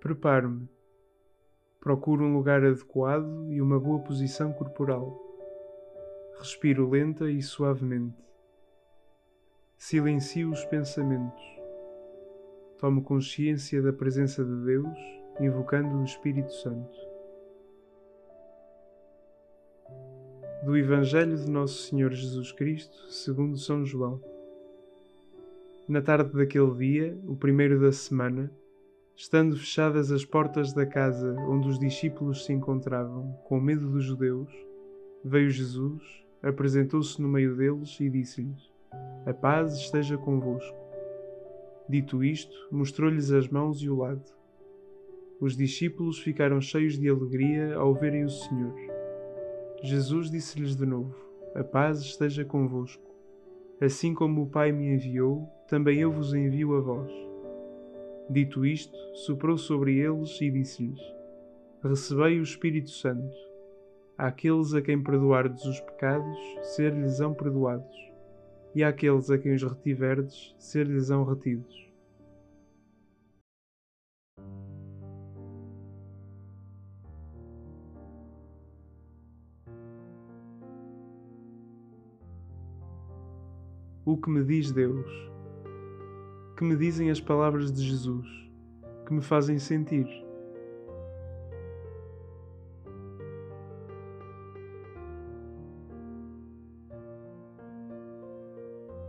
Preparo-me. Procuro um lugar adequado e uma boa posição corporal. Respiro lenta e suavemente. Silencio os pensamentos. Tomo consciência da presença de Deus, invocando o Espírito Santo. Do Evangelho de Nosso Senhor Jesus Cristo, segundo São João. Na tarde daquele dia, o primeiro da semana, estando fechadas as portas da casa onde os discípulos se encontravam, com medo dos judeus, veio Jesus, apresentou-se no meio deles e disse-lhes: A paz esteja convosco. Dito isto, mostrou-lhes as mãos e o lado. Os discípulos ficaram cheios de alegria ao verem o Senhor. Jesus disse-lhes de novo: A paz esteja convosco. Assim como o Pai me enviou, também eu vos envio a vós. Dito isto, soprou sobre eles e disse-lhes: Recebei o Espírito Santo. Àqueles a quem perdoardes os pecados, ser-lhes-ão perdoados, e àqueles a quem os retiverdes, ser-lhes-ão retidos. O que me diz Deus? Que me dizem as palavras de Jesus? Que me fazem sentir?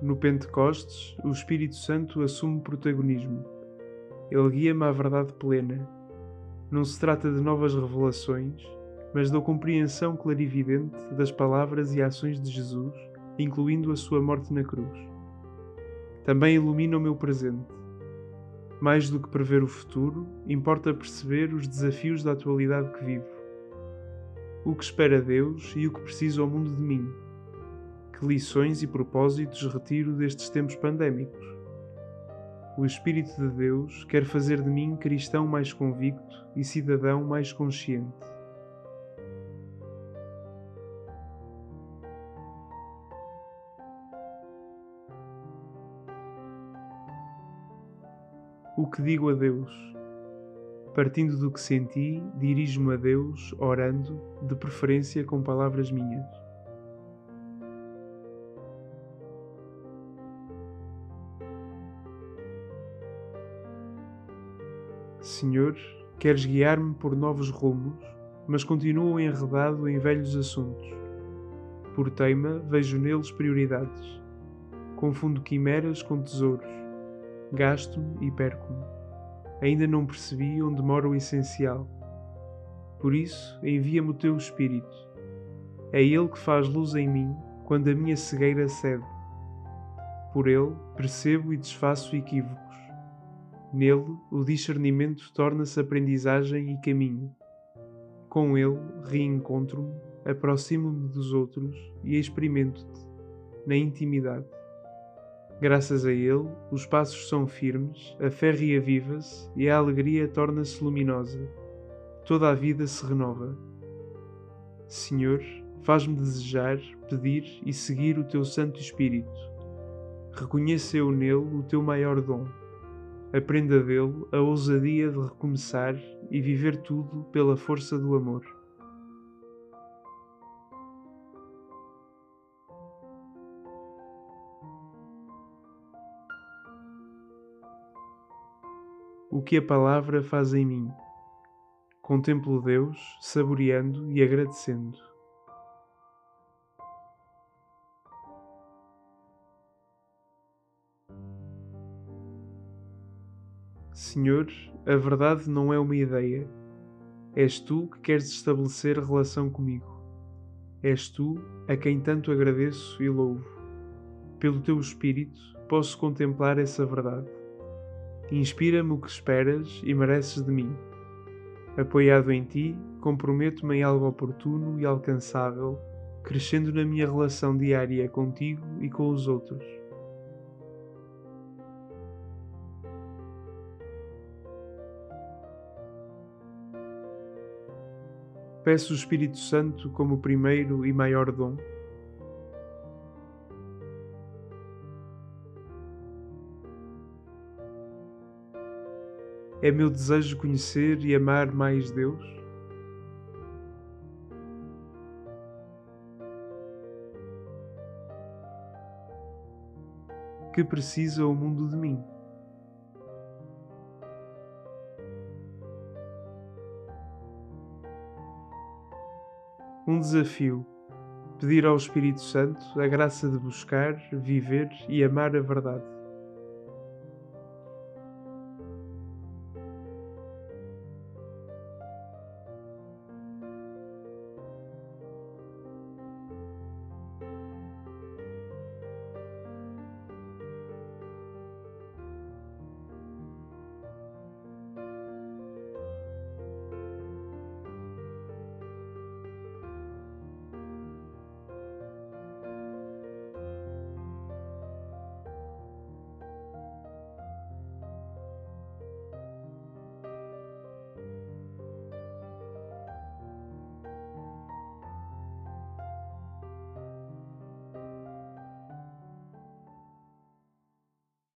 No Pentecostes, o Espírito Santo assume protagonismo. Ele guia-me à verdade plena. Não se trata de novas revelações, mas da compreensão clarividente das palavras e ações de Jesus, incluindo a sua morte na cruz. Também ilumina o meu presente. Mais do que prever o futuro, importa perceber os desafios da atualidade que vivo. O que espera Deus e o que precisa o mundo de mim que lições e propósitos retiro destes tempos pandémicos? O Espírito de Deus quer fazer de mim cristão mais convicto e cidadão mais consciente. O que digo a Deus? Partindo do que senti, dirijo-me a Deus orando, de preferência com palavras minhas. Senhor, queres guiar-me por novos rumos, mas continuo enredado em velhos assuntos. Por teima, vejo neles prioridades. Confundo quimeras com tesouros. Gasto-me e perco-me. Ainda não percebi onde mora o essencial. Por isso, envia-me o teu Espírito. É ele que faz luz em mim quando a minha cegueira cede. Por ele, percebo e desfaço equívocos Nele, o discernimento torna-se aprendizagem e caminho. Com ele, reencontro-me, aproximo-me dos outros e experimento-te, na intimidade. Graças a ele, os passos são firmes, a fé reaviva-se e a alegria torna-se luminosa. Toda a vida se renova. Senhor, faz-me desejar, pedir e seguir o teu Santo Espírito. Reconheça eu nele o teu maior dom aprenda dele a ousadia de recomeçar e viver tudo pela força do amor. O que a palavra faz em mim. Contemplo Deus, saboreando e agradecendo. Senhor, a verdade não é uma ideia. És tu que queres estabelecer relação comigo. És tu a quem tanto agradeço e louvo. Pelo teu Espírito posso contemplar essa verdade. Inspira-me o que esperas e mereces de mim. Apoiado em ti, comprometo-me em algo oportuno e alcançável, crescendo na minha relação diária contigo e com os outros. Peço o Espírito Santo como primeiro e maior dom. É meu desejo conhecer e amar mais Deus? Que precisa o mundo de mim? Um desafio pedir ao Espírito Santo a graça de buscar, viver e amar a verdade.